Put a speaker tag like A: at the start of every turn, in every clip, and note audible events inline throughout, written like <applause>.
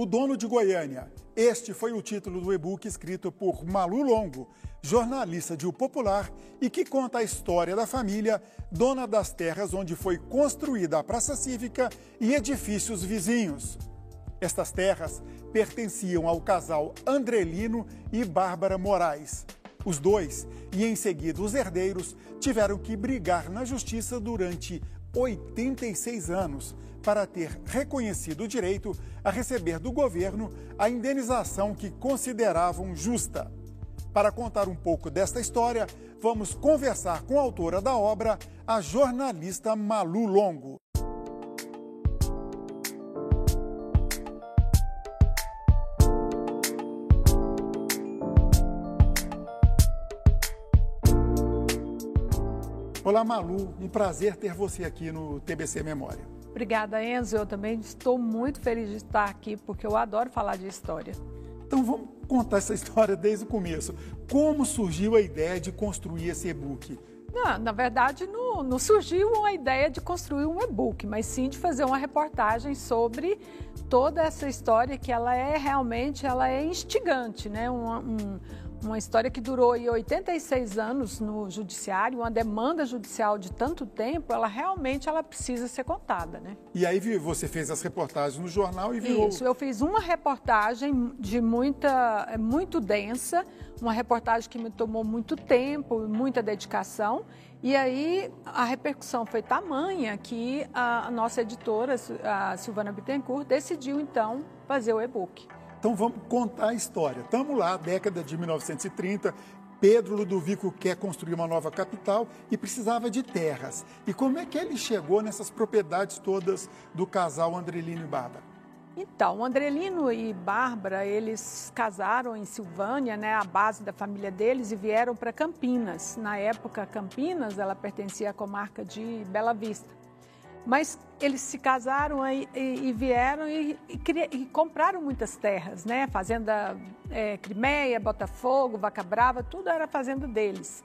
A: O Dono de Goiânia. Este foi o título do e-book escrito por Malu Longo, jornalista de O Popular e que conta a história da família dona das terras onde foi construída a Praça Cívica e edifícios vizinhos. Estas terras pertenciam ao casal Andrelino e Bárbara Moraes. Os dois, e em seguida os herdeiros, tiveram que brigar na justiça durante 86 anos para ter reconhecido o direito a receber do governo a indenização que consideravam justa. Para contar um pouco desta história, vamos conversar com a autora da obra, a jornalista Malu Longo. Olá, Malu. Um prazer ter você aqui no TBC Memória.
B: Obrigada, Enzo. Eu também estou muito feliz de estar aqui, porque eu adoro falar de história.
A: Então vamos contar essa <laughs> história desde o começo. Como surgiu a ideia de construir esse e-book?
B: Não, na verdade, não, não surgiu a ideia de construir um e-book, mas sim de fazer uma reportagem sobre toda essa história que ela é realmente, ela é instigante, né? Um, um, uma história que durou 86 anos no judiciário, uma demanda judicial de tanto tempo, ela realmente ela precisa ser contada, né?
A: E aí você fez as reportagens no jornal e virou...
B: Isso, eu fiz uma reportagem de muita, é, muito densa, uma reportagem que me tomou muito tempo, muita dedicação, e aí a repercussão foi tamanha que a nossa editora, a Silvana Bittencourt, decidiu então fazer o e-book.
A: Então vamos contar a história. Estamos lá, década de 1930, Pedro Ludovico quer construir uma nova capital e precisava de terras. E como é que ele chegou nessas propriedades todas do casal Andrelino e Bárbara?
B: Então, Andrelino e Bárbara, eles casaram em Silvânia, né, a base da família deles, e vieram para Campinas. Na época, Campinas, ela pertencia à comarca de Bela Vista. Mas eles se casaram e, e, e vieram e, e, compraram muitas terras, né? Fazenda é, Crimeia, Botafogo, Vaca Brava, tudo era fazenda deles.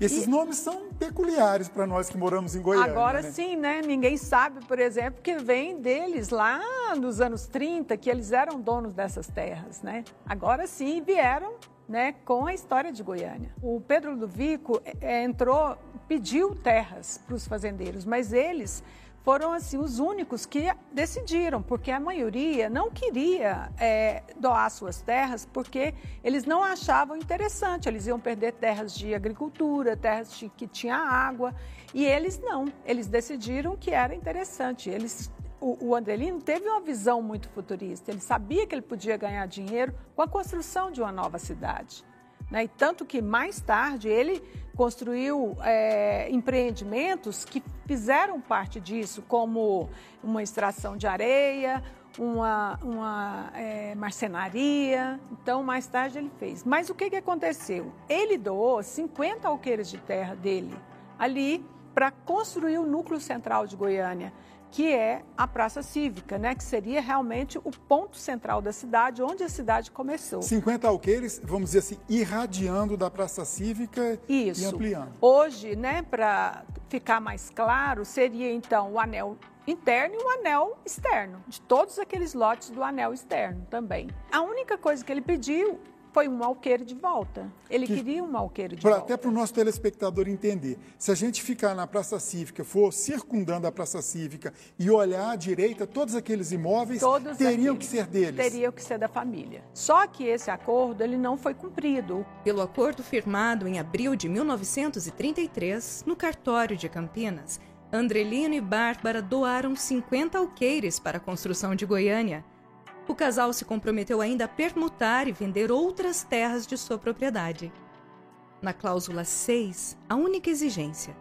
A: E esses nomes são peculiares para nós que moramos em Goiânia.
B: Agora
A: né?
B: sim, né? Ninguém sabe, por exemplo, que vem deles lá nos anos 30, que eles eram donos dessas terras, né? Agora sim vieram né, com a história de Goiânia. O Pedro Ludovico é, entrou, pediu terras para os fazendeiros, mas eles foram assim os únicos que decidiram, porque a maioria não queria é, doar suas terras porque eles não achavam interessante. Eles iam perder terras de agricultura, terras que tinha água, e eles não. Eles decidiram que era interessante. Eles o, o Andelino teve uma visão muito futurista. Ele sabia que ele podia ganhar dinheiro com a construção de uma nova cidade. Né? E tanto que mais tarde ele construiu é, empreendimentos que fizeram parte disso, como uma extração de areia, uma, uma é, marcenaria. Então, mais tarde ele fez. Mas o que, que aconteceu? Ele doou 50 alqueires de terra dele ali para construir o núcleo central de Goiânia que é a Praça Cívica, né? que seria realmente o ponto central da cidade, onde a cidade começou.
A: 50 alqueires, vamos dizer assim, irradiando da Praça Cívica
B: Isso.
A: e ampliando.
B: Hoje, né, para ficar mais claro, seria então o anel interno e o anel externo, de todos aqueles lotes do anel externo também. A única coisa que ele pediu foi um alqueire de volta. Ele que, queria um alqueire de
A: pra,
B: volta.
A: Até para o nosso telespectador entender. Se a gente ficar na Praça Cívica, for circundando a Praça Cívica e olhar à direita, todos aqueles imóveis todos teriam aqueles, que ser deles.
B: Teriam que ser da família. Só que esse acordo ele não foi cumprido.
C: Pelo acordo firmado em abril de 1933, no cartório de Campinas, Andrelino e Bárbara doaram 50 alqueires para a construção de Goiânia o casal se comprometeu ainda a permutar e vender outras terras de sua propriedade. Na cláusula 6, a única exigência: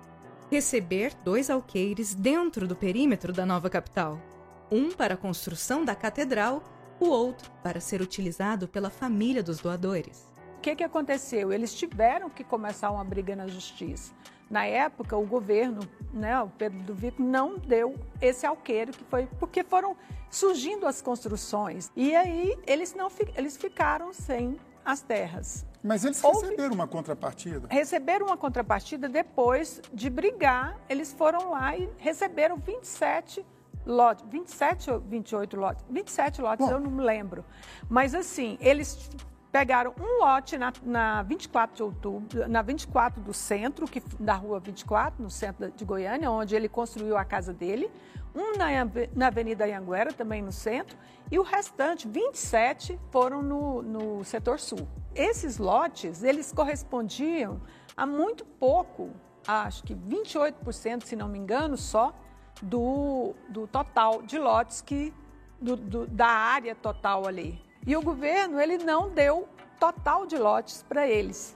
C: receber dois alqueires dentro do perímetro da nova capital, um para a construção da catedral, o outro para ser utilizado pela família dos doadores.
B: O que, que aconteceu? Eles tiveram que começar uma briga na justiça. Na época, o governo, né, o Pedro do Vico, não deu esse alqueiro que foi porque foram surgindo as construções. E aí eles não eles ficaram sem as terras.
A: Mas eles Houve, receberam uma contrapartida?
B: Receberam uma contrapartida depois de brigar. Eles foram lá e receberam 27 lotes, 27 ou 28 lotes, 27 lotes, Bom. eu não me lembro. Mas assim, eles pegaram um lote na, na 24 de outubro, na 24 do centro, que, da rua 24, no centro de Goiânia, onde ele construiu a casa dele, um na, na Avenida Anhanguera, também no centro, e o restante, 27, foram no, no setor sul. Esses lotes, eles correspondiam a muito pouco, acho que 28%, se não me engano, só, do, do total de lotes que do, do, da área total ali. E o governo ele não deu total de lotes para eles,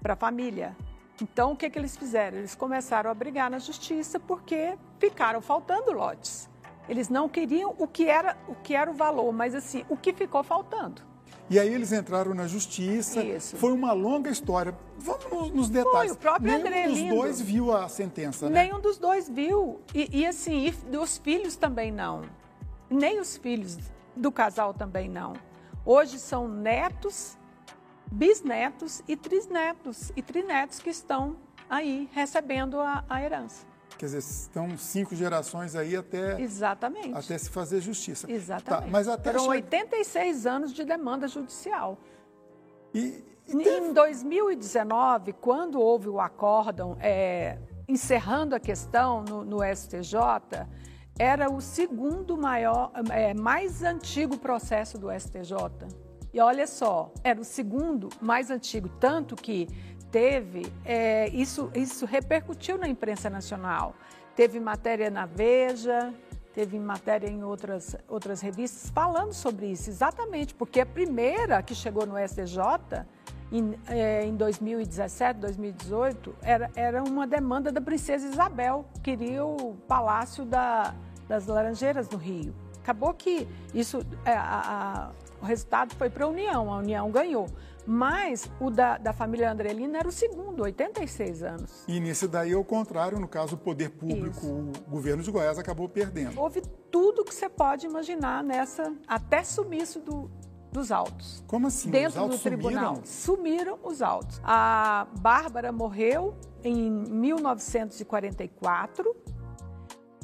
B: para a família. Então o que, que eles fizeram? Eles começaram a brigar na justiça porque ficaram faltando lotes. Eles não queriam o que era o que era o valor, mas assim o que ficou faltando.
A: E aí eles entraram na justiça. Isso. Foi uma longa história. Vamos nos detalhes.
B: Foi, o próprio
A: Nenhum
B: André
A: dos
B: Lindo.
A: dois viu a sentença, né?
B: Nenhum dos dois viu. E, e assim, e os filhos também não. Nem os filhos do casal também não. Hoje são netos, bisnetos e trisnetos e trinetos que estão aí recebendo a, a herança.
A: Quer dizer, estão cinco gerações aí até,
B: Exatamente.
A: até se fazer justiça.
B: Exatamente.
A: Tá, mas até
B: Foram
A: che...
B: 86 anos de demanda judicial.
A: E, e teve...
B: Em 2019, quando houve o acórdão é, encerrando a questão no, no, STJ, era o segundo maior, é, mais antigo processo do STJ. E olha só, era o segundo mais antigo, tanto que teve, é, isso, isso repercutiu na imprensa nacional. Teve matéria na Veja, teve matéria em outras, outras revistas falando sobre isso, exatamente, porque a primeira que chegou no STJ em, é, em 2017, 2018, era, era uma demanda da princesa Isabel, queria o Palácio da, das Laranjeiras no Rio. Acabou que isso, é, a, a, o resultado foi para a União, a União ganhou. Mas o da, da família Andrelina era o segundo, 86 anos.
A: E nesse daí é o contrário, no caso, o poder público, Isso. o governo de Goiás acabou perdendo.
B: Houve tudo que você pode imaginar nessa, até sumiço do, dos autos.
A: Como assim?
B: Dentro do tribunal. Sumiram? sumiram os autos. A Bárbara morreu em 1944.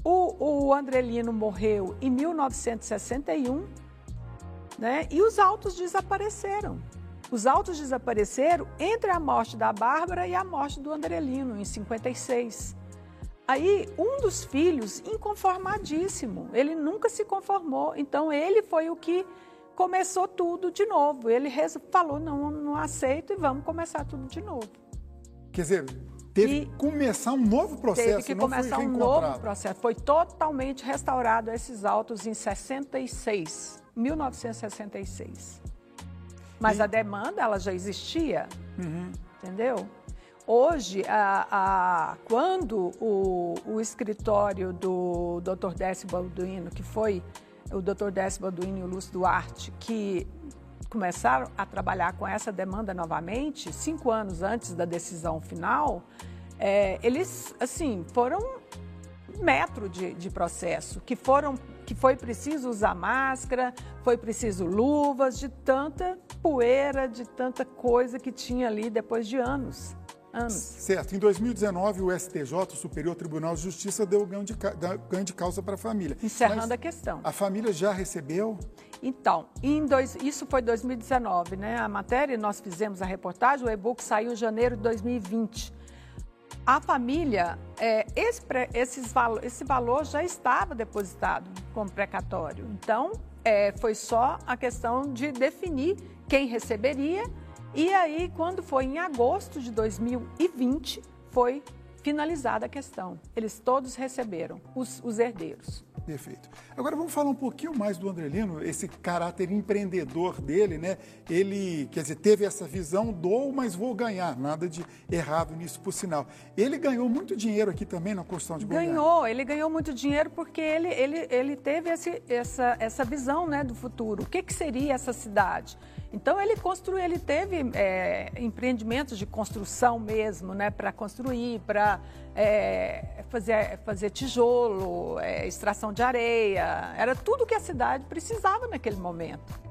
B: O, o Andrelino morreu em 1961. Né? E os autos desapareceram. Os autos desapareceram entre a morte da Bárbara e a morte do Andrelino, em 56. Aí, um dos filhos, inconformadíssimo, ele nunca se conformou. Então, ele foi o que começou tudo de novo. Ele falou: não, não aceito e vamos começar tudo de novo.
A: Quer dizer, teve que começar um novo processo.
B: Teve que começar um novo processo. Foi totalmente restaurado esses autos em 66, 1966. Mas e... a demanda, ela já existia, uhum. entendeu? Hoje, a, a, quando o, o, escritório do Dr. Décio Balduino, que foi o Dr. Décio Balduino e o Lúcio Duarte, que começaram a trabalhar com essa demanda novamente, cinco anos antes da decisão final, é, eles, assim, foram metro de, de processo, que foram que foi preciso usar máscara, foi preciso luvas, de tanta poeira, de tanta coisa que tinha ali depois de anos. Anos.
A: Certo. Em 2019, o STJ, o Superior Tribunal de Justiça, deu ganho de, ganho de causa para a família.
B: Encerrando Mas a questão.
A: A família já recebeu?
B: Então, dois, isso foi 2019, né? A matéria, nós fizemos a reportagem, o e-book saiu em janeiro de 2020. A família, é, esse, esses, esse valor já estava depositado como precatório. Então, é, foi só a questão de definir quem receberia. E aí, quando foi em agosto de 2020, foi finalizada a questão. Eles todos receberam, os, os herdeiros.
A: Perfeito. Agora vamos falar um pouquinho mais do Andrelino, esse caráter empreendedor dele, né? Ele, quer dizer, teve essa visão, dou, mas vou ganhar. Nada de errado nisso, por sinal. Ele ganhou muito dinheiro aqui também na construção de Goiânia.
B: Ganhou, ele ganhou muito dinheiro porque ele, ele, ele teve esse, essa, essa visão né, do futuro. O que, que seria essa cidade? Então ele construiu, ele teve é, empreendimentos de construção mesmo, né, para construir, para é, fazer, fazer tijolo, é, extração de areia, era tudo que a cidade precisava naquele momento.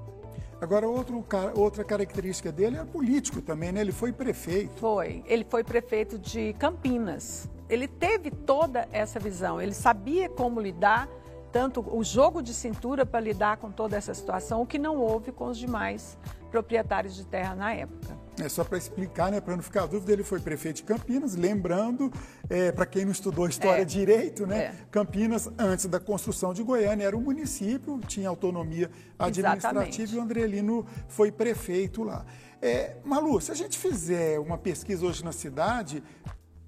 A: Agora, outro, outra característica dele é político também, né? Ele foi prefeito.
B: Foi. Ele foi prefeito de Campinas. Ele teve toda essa visão. Ele sabia como lidar tanto o jogo de cintura para lidar com toda essa situação, o que não houve com os demais proprietários de terra na época.
A: É só para explicar, né, para não ficar dúvida, ele foi prefeito de Campinas, lembrando, é, para quem não estudou história é. direito, né, é. Campinas, antes da construção de Goiânia, era um município, tinha autonomia administrativa Exatamente. e o Andrelino foi prefeito lá. É, Malu, se a gente fizer uma pesquisa hoje na cidade,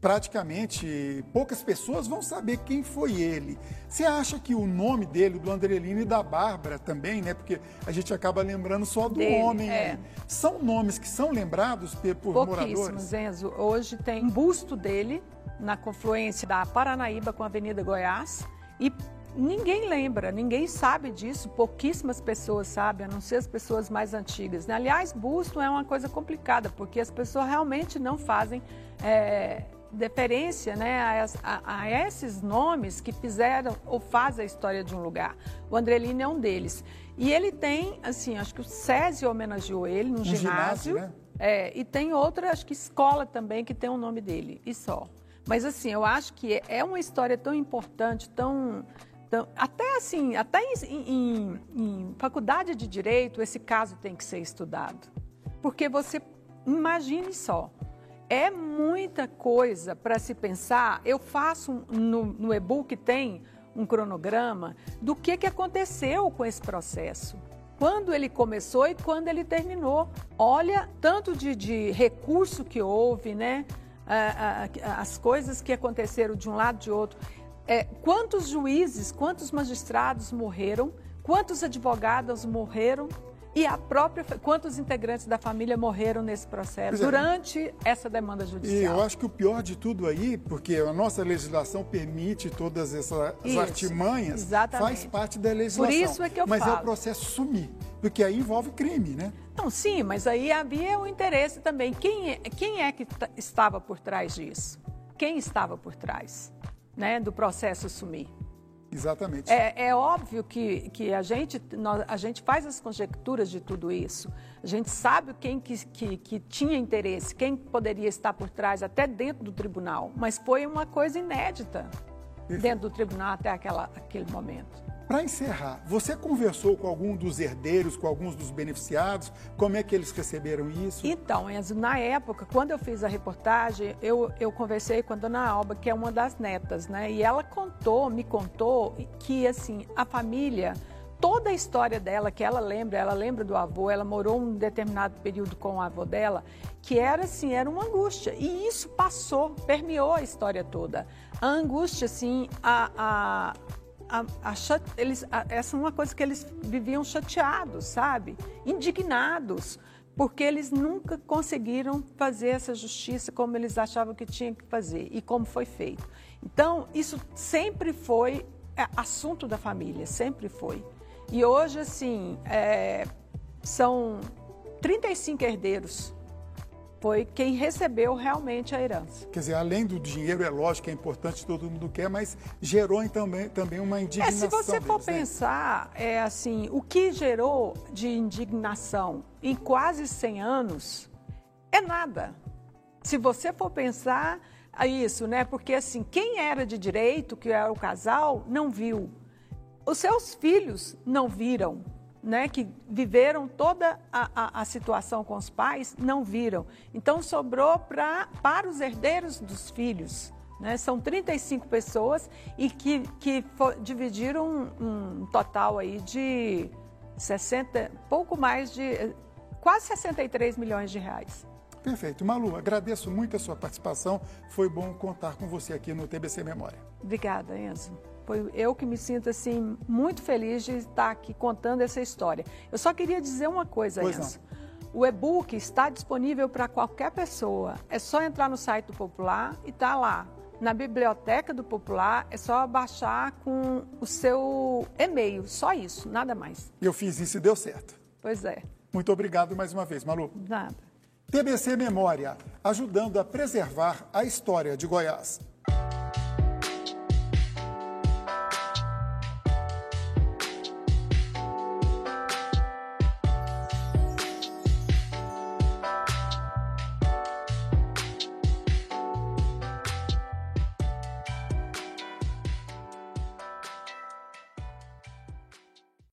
A: praticamente poucas pessoas vão saber quem foi ele. Você acha que o nome dele, do Andrelino e da Bárbara também, né? Porque a gente acaba lembrando só do dele, homem. É. São nomes que são lembrados por moradores?
B: Enzo. Hoje tem um busto dele na confluência da Paranaíba com a Avenida Goiás e Ninguém lembra, ninguém sabe disso, pouquíssimas pessoas sabem, a não ser as pessoas mais antigas. Né? Aliás, busto é uma coisa complicada, porque as pessoas realmente não fazem é, deferência né, a, a, a, esses nomes que fizeram ou fazem a história de um lugar. O Andrelino é um deles. E ele tem, assim, acho que o SESI homenageou ele no um ginásio. ginásio né? é, e tem outra, acho que escola também, que tem o nome dele, e só. Mas, assim, eu acho que é uma história tão importante, tão. tão até assim, até em, em, em faculdade de direito, esse caso tem que ser estudado. Porque você, imagine só, é muita coisa para se pensar. Eu faço no, no e-book tem um cronograma do que, que aconteceu com esse processo. Quando ele começou e quando ele terminou. Olha, tanto de, de recurso que houve, né? as coisas que aconteceram de um lado de outro. É, quantos juízes, quantos magistrados morreram, quantos advogados morreram e a própria. Quantos integrantes da família morreram nesse processo é. durante essa demanda judicial?
A: E eu acho que o pior de tudo aí, porque a nossa legislação permite todas essas isso, artimanhas, exatamente. faz parte da legislação.
B: Por isso é que eu
A: mas
B: falo.
A: É o processo sumir, porque aí envolve crime, né?
B: Não, sim, mas aí havia o um interesse também. Quem é, quem é que estava por trás disso? Quem estava por trás né, do processo sumir?
A: Exatamente.
B: É, é óbvio que, que a, gente, nós, a gente faz as conjecturas de tudo isso. A gente sabe quem que, que, que tinha interesse, quem poderia estar por trás, até dentro do tribunal. Mas foi uma coisa inédita dentro do tribunal até aquela, aquele momento.
A: Para encerrar, você conversou com algum dos herdeiros, com alguns dos beneficiados? Como é que eles receberam isso?
B: Então, Enzo, na época, quando eu fiz a reportagem, eu, eu conversei com a dona Alba, que é uma das netas, né? E ela contou, me contou que, assim, a família toda a história dela, que ela lembra, ela lembra do avô, ela morou um determinado período com o avô dela, que era assim, era uma angústia. E isso passou, permeou a história toda. A angústia, assim, a, a a, a, eles, a, essa é uma coisa que eles viviam chateados, sabe? Indignados, porque eles nunca conseguiram fazer essa justiça como eles achavam que tinha que fazer e como foi feito. Então, isso sempre foi é, assunto da família, sempre foi. E hoje, assim, é, são 35 herdeiros foi quem recebeu realmente a herança.
A: Quer dizer, além do dinheiro, é lógico que é importante, todo mundo quer, mas gerou também, também uma indignação.
B: É, se você for
A: deles, né?
B: pensar, é assim, o que gerou de indignação em quase 100 anos é nada. Se você for pensar a isso, né? Porque assim, quem era de direito, que era o casal, não viu. Os seus filhos não viram né, que viveram toda a, a, a, situação com os pais, não viram. Então, sobrou pra, para os herdeiros dos filhos. Né? São 35 pessoas e que, que for, dividiram um, um, total aí de 60, pouco mais de, quase 63 milhões de reais.
A: Perfeito. Malu, agradeço muito a sua participação. Foi bom contar com você aqui no TBC Memória.
B: Obrigada, Enzo. Foi eu que me sinto assim muito feliz de estar aqui contando essa história. Eu só queria dizer uma coisa, pois Enzo. Não. O e-book está disponível para qualquer pessoa. É só entrar no site do Popular e tá lá. Na biblioteca do Popular é só baixar com o seu e-mail, só isso, nada mais.
A: Eu fiz isso e deu certo.
B: Pois é.
A: Muito obrigado mais uma vez, Malu.
B: Nada.
A: TBC Memória, ajudando a preservar a história de Goiás.